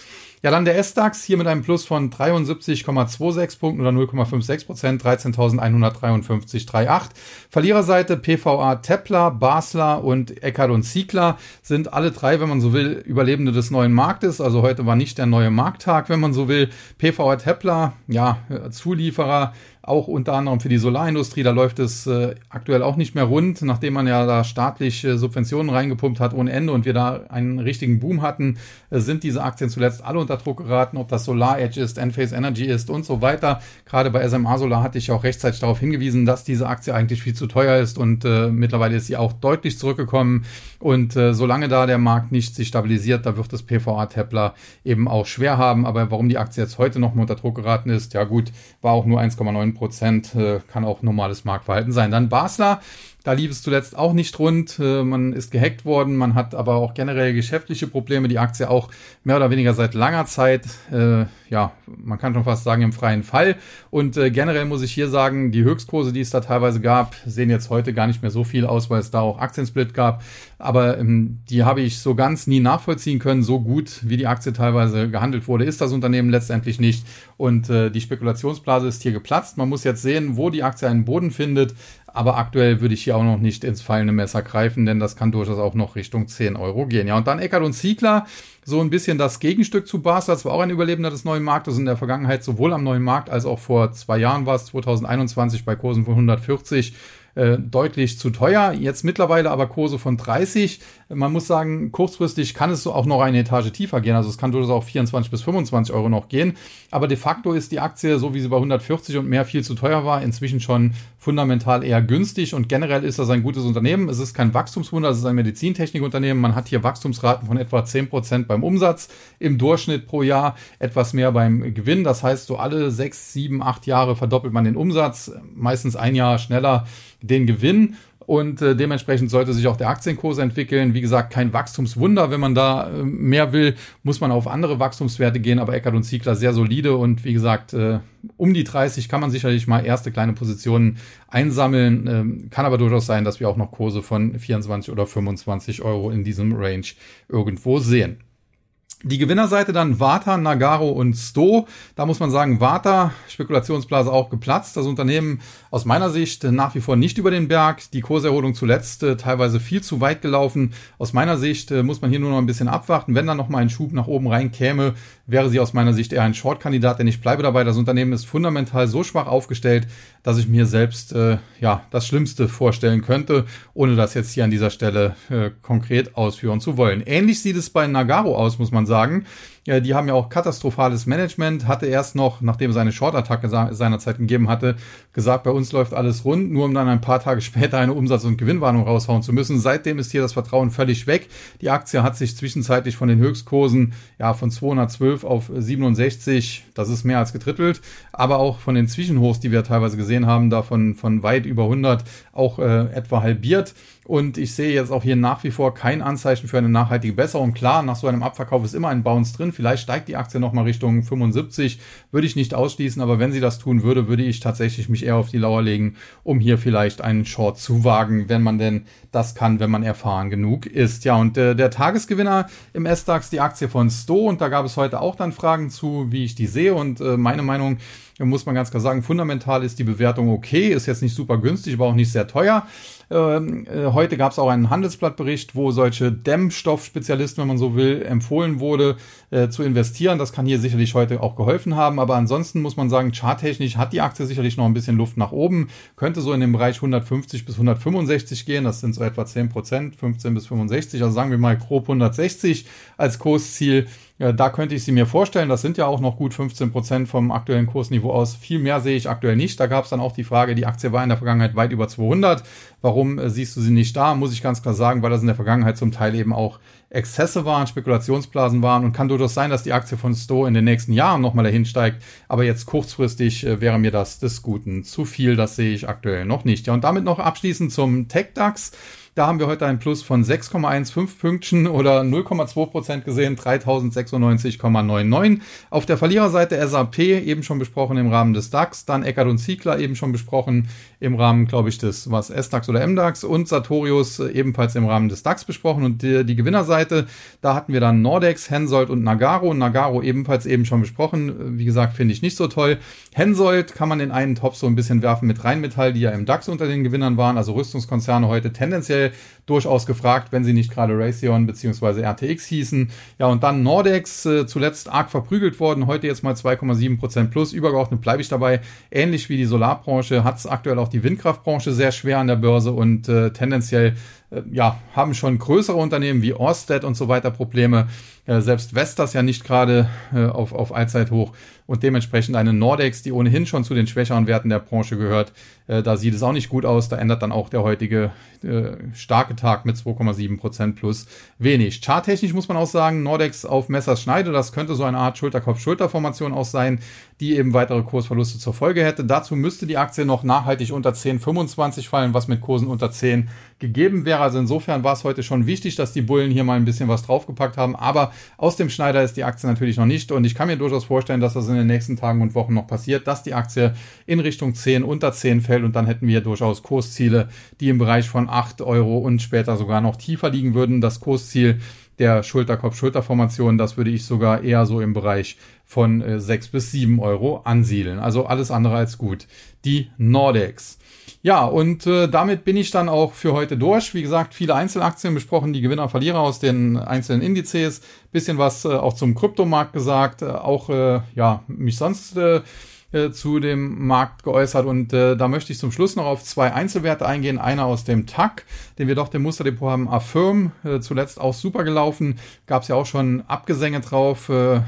Ja, dann der S-DAX hier mit einem Plus von 73,26 Punkten oder 0,56 Prozent, 13.153,38. Verliererseite PVA Tepler, Basler und Eckert und Ziegler sind alle drei, wenn man so will, Überlebende des neuen Marktes. Also heute war nicht der neue Markttag, wenn man so will. PVA Tepler, ja, Zulieferer auch unter anderem für die Solarindustrie. Da läuft es äh, aktuell auch nicht mehr rund, nachdem man ja da staatlich äh, Subventionen reingepumpt hat ohne Ende und wir da einen richtigen Boom hatten, äh, sind diese Aktien zuletzt alle unter Druck geraten, ob das Solar Edge ist, Enphase Energy ist und so weiter. Gerade bei SMA Solar hatte ich auch rechtzeitig darauf hingewiesen, dass diese Aktie eigentlich viel zu teuer ist und mittlerweile ist sie auch deutlich zurückgekommen. Und solange da der Markt nicht sich stabilisiert, da wird das PVA Tepler eben auch schwer haben. Aber warum die Aktie jetzt heute noch mal unter Druck geraten ist, ja gut, war auch nur 1,9 Prozent, äh, kann auch normales Marktverhalten sein. Dann Basler, da lief es zuletzt auch nicht rund. Äh, man ist gehackt worden, man hat aber auch generell geschäftliche Probleme. Die Aktie auch mehr oder weniger seit langer Zeit, äh, ja, man kann schon fast sagen, im freien Fall. Und äh, generell muss ich hier sagen, die Höchstkurse, die es da teilweise gab, sehen jetzt heute gar nicht mehr so viel aus, weil es da auch Aktiensplit gab. Aber ähm, die habe ich so ganz nie nachvollziehen können. So gut, wie die Aktie teilweise gehandelt wurde, ist das Unternehmen letztendlich nicht. Und äh, die Spekulationsblase ist hier geplatzt. Man muss jetzt sehen, wo die Aktie einen Boden findet. Aber aktuell würde ich hier auch noch nicht ins fallende Messer greifen, denn das kann durchaus auch noch Richtung 10 Euro gehen. Ja, und dann Eckert und Ziegler, so ein bisschen das Gegenstück zu Basler. Das war auch ein Überlebender des neuen Marktes in der Vergangenheit sowohl am neuen Markt als auch vor zwei Jahren war es, 2021 bei Kursen von 140 äh, deutlich zu teuer. Jetzt mittlerweile aber Kurse von 30. Man muss sagen, kurzfristig kann es so auch noch eine Etage tiefer gehen. Also es kann durchaus auch 24 bis 25 Euro noch gehen. Aber de facto ist die Aktie, so wie sie bei 140 und mehr viel zu teuer war, inzwischen schon fundamental eher günstig. Und generell ist das ein gutes Unternehmen. Es ist kein Wachstumswunder, es ist ein Medizintechnikunternehmen. Man hat hier Wachstumsraten von etwa 10 Prozent beim Umsatz im Durchschnitt pro Jahr, etwas mehr beim Gewinn. Das heißt, so alle sechs, sieben, acht Jahre verdoppelt man den Umsatz, meistens ein Jahr schneller den Gewinn. und äh, dementsprechend sollte sich auch der Aktienkurs entwickeln. Wie gesagt, kein Wachstumswunder. Wenn man da äh, mehr will, muss man auf andere Wachstumswerte gehen, aber Eckert und Ziegler sehr solide und wie gesagt, äh, um die 30 kann man sicherlich mal erste kleine Positionen einsammeln. Ähm, kann aber durchaus sein, dass wir auch noch Kurse von 24 oder 25 Euro in diesem Range irgendwo sehen. Die Gewinnerseite dann Vata, Nagaro und Sto. Da muss man sagen, Vata, Spekulationsblase auch geplatzt. Das Unternehmen aus meiner Sicht nach wie vor nicht über den Berg. Die Kurserholung zuletzt äh, teilweise viel zu weit gelaufen. Aus meiner Sicht äh, muss man hier nur noch ein bisschen abwarten. Wenn dann noch mal ein Schub nach oben rein käme, wäre sie aus meiner Sicht eher ein Short-Kandidat, denn ich bleibe dabei. Das Unternehmen ist fundamental so schwach aufgestellt, dass ich mir selbst äh, ja das Schlimmste vorstellen könnte, ohne das jetzt hier an dieser Stelle äh, konkret ausführen zu wollen. Ähnlich sieht es bei Nagaro aus, muss man sagen. Ja, die haben ja auch katastrophales Management, hatte erst noch, nachdem es eine Short-Attacke seinerzeit gegeben hatte, gesagt, bei uns läuft alles rund, nur um dann ein paar Tage später eine Umsatz- und Gewinnwarnung raushauen zu müssen. Seitdem ist hier das Vertrauen völlig weg. Die Aktie hat sich zwischenzeitlich von den Höchstkursen ja von 212 auf 67, das ist mehr als getrittelt, aber auch von den Zwischenhochs, die wir teilweise gesehen haben, davon von weit über 100 auch äh, etwa halbiert. Und ich sehe jetzt auch hier nach wie vor kein Anzeichen für eine nachhaltige Besserung. Klar, nach so einem Abverkauf ist immer ein Bounce drin. Vielleicht steigt die Aktie nochmal Richtung 75. Würde ich nicht ausschließen, aber wenn sie das tun würde, würde ich tatsächlich mich eher auf die Lauer legen, um hier vielleicht einen Short zu wagen, wenn man denn das kann, wenn man erfahren genug ist. Ja, und äh, der Tagesgewinner im S-DAX, die Aktie von Sto. Und da gab es heute auch dann Fragen zu, wie ich die sehe. Und äh, meine Meinung muss man ganz klar sagen, fundamental ist die Bewertung okay, ist jetzt nicht super günstig, aber auch nicht sehr teuer. Ähm, äh, heute gab es auch einen Handelsblattbericht, wo solche Dämmstoffspezialisten, wenn man so will, empfohlen wurde, äh, zu investieren. Das kann hier sicherlich heute auch geholfen haben. Aber ansonsten muss man sagen, charttechnisch hat die Aktie sicherlich noch ein bisschen Luft nach oben. Könnte so in dem Bereich 150 bis 165 gehen. Das sind so etwa 10 Prozent, 15 bis 65. Also sagen wir mal grob 160 als Kursziel. Ja, da könnte ich sie mir vorstellen. Das sind ja auch noch gut 15 Prozent vom aktuellen Kursniveau aus. Viel mehr sehe ich aktuell nicht. Da gab es dann auch die Frage, die Aktie war in der Vergangenheit weit über 200. Warum äh, siehst du sie nicht da? Muss ich ganz klar sagen, weil das in der Vergangenheit zum Teil eben auch Exzesse waren, Spekulationsblasen waren und kann durchaus sein, dass die Aktie von Sto in den nächsten Jahren nochmal dahin steigt. Aber jetzt kurzfristig äh, wäre mir das des Guten zu viel. Das sehe ich aktuell noch nicht. Ja, und damit noch abschließend zum TechDAX. Da haben wir heute einen Plus von 6,15 Pünktchen oder 0,2 Prozent gesehen, 3096,99. Auf der Verliererseite SAP, eben schon besprochen im Rahmen des DAX, dann Eckert und Ziegler, eben schon besprochen im Rahmen, glaube ich, des was S-DAX oder M-DAX und Sartorius äh, ebenfalls im Rahmen des DAX besprochen. Und die, die Gewinnerseite, da hatten wir dann Nordex, Hensoldt und Nagaro. Nagaro ebenfalls eben schon besprochen. Wie gesagt, finde ich nicht so toll. Hensoldt kann man in einen Topf so ein bisschen werfen mit Rheinmetall, die ja im DAX unter den Gewinnern waren, also Rüstungskonzerne heute tendenziell durchaus gefragt, wenn sie nicht gerade Raytheon bzw. RTX hießen. Ja, und dann Nordex, äh, zuletzt arg verprügelt worden, heute jetzt mal 2,7% plus. Übergeordnet bleibe ich dabei. Ähnlich wie die Solarbranche hat es aktuell auch die Windkraftbranche sehr schwer an der Börse und äh, tendenziell äh, ja, haben schon größere Unternehmen wie Orsted und so weiter Probleme. Äh, selbst Vestas ja nicht gerade äh, auf, auf Allzeithoch und dementsprechend eine Nordex, die ohnehin schon zu den schwächeren Werten der Branche gehört. Äh, da sieht es auch nicht gut aus. Da ändert dann auch der heutige äh, starke Tag mit 2,7% plus wenig. Charttechnisch muss man auch sagen, Nordex auf Messers Schneide, das könnte so eine Art Schulterkopf-Schulterformation auch sein, die eben weitere Kursverluste zur Folge hätte. Dazu müsste die Aktie noch nachhaltig unter 10,25 fallen, was mit Kursen unter 10 gegeben wäre. Also insofern war es heute schon wichtig, dass die Bullen hier mal ein bisschen was draufgepackt haben. Aber aus dem Schneider ist die Aktie natürlich noch nicht. Und ich kann mir durchaus vorstellen, dass das in den nächsten Tagen und Wochen noch passiert, dass die Aktie in Richtung 10, unter 10 fällt. Und dann hätten wir durchaus Kursziele, die im Bereich von 8 Euro und später sogar noch tiefer liegen würden. Das Kursziel der Schulterkopf-Schulterformation, das würde ich sogar eher so im Bereich von äh, 6 bis 7 Euro ansiedeln. Also alles andere als gut. Die Nordex. Ja, und äh, damit bin ich dann auch für heute durch. Wie gesagt, viele Einzelaktien besprochen, die Gewinner, Verlierer aus den einzelnen Indizes. Bisschen was äh, auch zum Kryptomarkt gesagt. Äh, auch, äh, ja, mich sonst äh, zu dem Markt geäußert. Und äh, da möchte ich zum Schluss noch auf zwei Einzelwerte eingehen. Einer aus dem TAC, den wir doch dem Musterdepot haben, Affirm, äh, zuletzt auch super gelaufen. Gab es ja auch schon Abgesänge drauf äh, äh,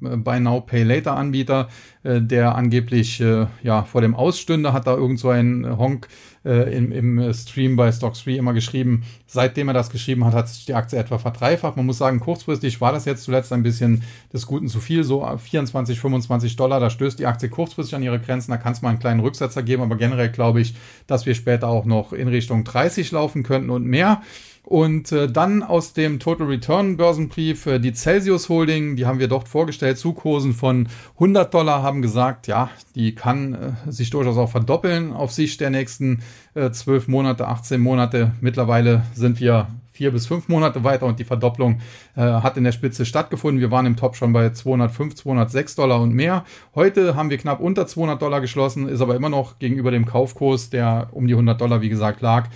bei Now Pay Later Anbieter, äh, der angeblich äh, ja vor dem Ausstünde hat da irgend so ein Honk äh, im, im Stream bei Stocks 3 immer geschrieben, seitdem er das geschrieben hat, hat sich die Aktie etwa verdreifacht. Man muss sagen, kurzfristig war das jetzt zuletzt ein bisschen des Guten zu viel, so 24, 25 Dollar, da stößt die Aktie kurzfristig an ihre Grenzen, da kann es mal einen kleinen Rücksetzer geben, aber generell glaube ich, dass wir später auch noch in Richtung 30 laufen könnten und mehr. Und äh, dann aus dem Total Return Börsenbrief äh, die Celsius Holding, die haben wir dort vorgestellt zu Kursen von 100 Dollar, haben gesagt, ja, die kann äh, sich durchaus auch verdoppeln auf Sicht der nächsten äh, 12 Monate, 18 Monate. Mittlerweile sind wir vier bis fünf Monate weiter und die Verdopplung äh, hat in der Spitze stattgefunden. Wir waren im Top schon bei 205, 206 Dollar und mehr. Heute haben wir knapp unter 200 Dollar geschlossen, ist aber immer noch gegenüber dem Kaufkurs, der um die 100 Dollar, wie gesagt, lag,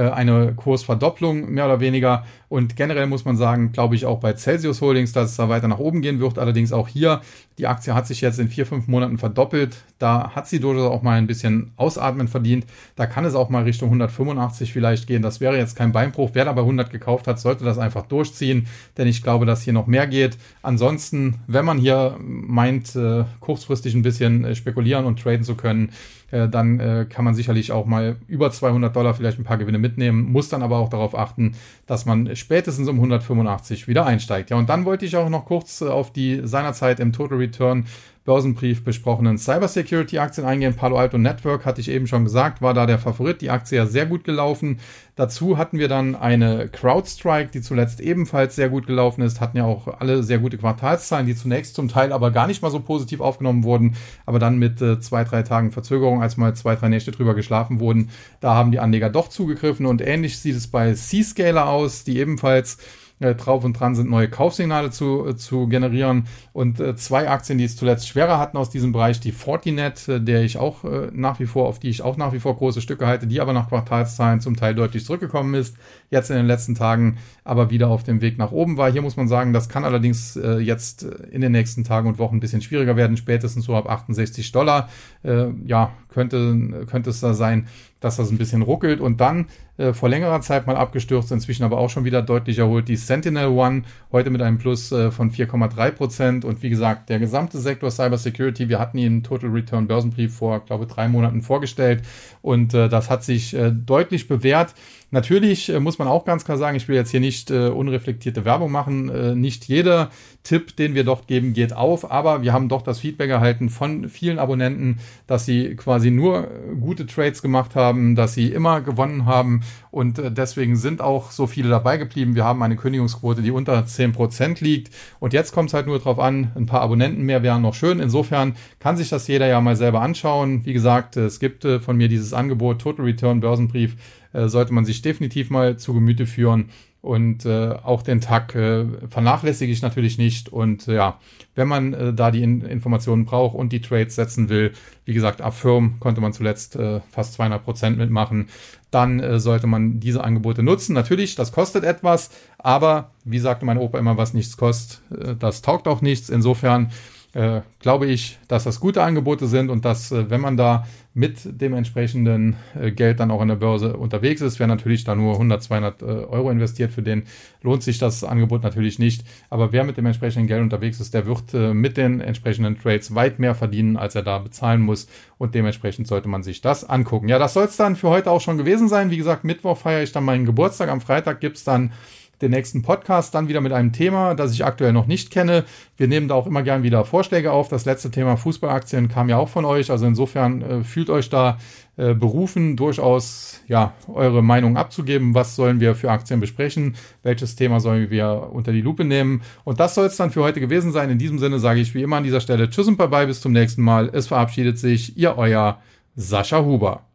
eine Kursverdopplung mehr oder weniger. Und generell muss man sagen, glaube ich auch bei Celsius Holdings, dass es da weiter nach oben gehen wird. Allerdings auch hier, die Aktie hat sich jetzt in vier, fünf Monaten verdoppelt. Da hat sie durchaus auch mal ein bisschen Ausatmen verdient. Da kann es auch mal Richtung 185 vielleicht gehen. Das wäre jetzt kein Beinbruch. Wer da bei 100 gekauft hat, sollte das einfach durchziehen, denn ich glaube, dass hier noch mehr geht. Ansonsten, wenn man hier meint, äh, kurzfristig ein bisschen äh, spekulieren und traden zu können, äh, dann äh, kann man sicherlich auch mal über 200 Dollar vielleicht ein paar Gewinne mitnehmen, muss dann aber auch darauf achten, dass man spätestens um 185 wieder einsteigt. Ja, und dann wollte ich auch noch kurz äh, auf die seinerzeit im Total Return Börsenbrief besprochenen Cybersecurity-Aktien eingehen. Palo Alto Network, hatte ich eben schon gesagt, war da der Favorit. Die Aktie ja sehr gut gelaufen. Dazu hatten wir dann eine CrowdStrike, die zuletzt ebenfalls sehr gut gelaufen ist. Hatten ja auch alle sehr gute Quartalszahlen, die zunächst zum Teil aber gar nicht mal so positiv aufgenommen wurden, aber dann mit äh, zwei, drei Tagen Verzögerung, als mal zwei, drei Nächte drüber geschlafen wurden, da haben die Anleger doch zugegriffen und ähnlich sieht es bei C-Scaler aus, die ebenfalls äh, drauf und dran sind, neue Kaufsignale zu, äh, zu generieren. Und äh, zwei Aktien, die es zuletzt schwerer hatten aus diesem Bereich, die Fortinet, äh, der ich auch äh, nach wie vor, auf die ich auch nach wie vor große Stücke halte, die aber nach Quartalszahlen zum Teil deutlich zurückgekommen ist, jetzt in den letzten Tagen aber wieder auf dem Weg nach oben war. Hier muss man sagen, das kann allerdings äh, jetzt in den nächsten Tagen und Wochen ein bisschen schwieriger werden, spätestens so ab 68 Dollar. Ja, könnte, könnte es da sein, dass das ein bisschen ruckelt und dann äh, vor längerer Zeit mal abgestürzt, inzwischen aber auch schon wieder deutlich erholt. Die Sentinel One heute mit einem Plus äh, von 4,3 Prozent und wie gesagt, der gesamte Sektor Cybersecurity, wir hatten ihn Total Return Börsenbrief vor, glaube drei Monaten vorgestellt und äh, das hat sich äh, deutlich bewährt. Natürlich äh, muss man auch ganz klar sagen, ich will jetzt hier nicht äh, unreflektierte Werbung machen. Äh, nicht jeder Tipp, den wir dort geben, geht auf, aber wir haben doch das Feedback erhalten von vielen Abonnenten, dass sie quasi nur gute Trades gemacht haben, dass sie immer gewonnen haben und äh, deswegen sind auch so viele dabei geblieben. Wir haben eine Kündigungsquote, die unter 10% liegt und jetzt kommt es halt nur darauf an, ein paar Abonnenten mehr wären noch schön. Insofern kann sich das jeder ja mal selber anschauen. Wie gesagt, es gibt äh, von mir dieses Angebot Total Return Börsenbrief äh, sollte man sich definitiv mal zu Gemüte führen. Und äh, auch den Tag äh, vernachlässige ich natürlich nicht. Und äh, ja, wenn man äh, da die In Informationen braucht und die Trades setzen will, wie gesagt, Affirm konnte man zuletzt äh, fast 200 Prozent mitmachen, dann äh, sollte man diese Angebote nutzen. Natürlich, das kostet etwas, aber wie sagte mein Opa immer, was nichts kostet, äh, das taugt auch nichts. Insofern äh, glaube ich, dass das gute Angebote sind und dass, äh, wenn man da mit dem entsprechenden äh, Geld dann auch an der Börse unterwegs ist, wer natürlich da nur 100, 200 äh, Euro investiert, für den lohnt sich das Angebot natürlich nicht. Aber wer mit dem entsprechenden Geld unterwegs ist, der wird äh, mit den entsprechenden Trades weit mehr verdienen, als er da bezahlen muss. Und dementsprechend sollte man sich das angucken. Ja, das soll es dann für heute auch schon gewesen sein. Wie gesagt, Mittwoch feiere ich dann meinen Geburtstag. Am Freitag gibt's dann den nächsten Podcast dann wieder mit einem Thema, das ich aktuell noch nicht kenne. Wir nehmen da auch immer gern wieder Vorschläge auf. Das letzte Thema Fußballaktien kam ja auch von euch. Also insofern äh, fühlt euch da äh, berufen, durchaus ja eure Meinung abzugeben. Was sollen wir für Aktien besprechen? Welches Thema sollen wir unter die Lupe nehmen? Und das soll es dann für heute gewesen sein. In diesem Sinne sage ich wie immer an dieser Stelle Tschüss und bye bye bis zum nächsten Mal. Es verabschiedet sich ihr euer Sascha Huber.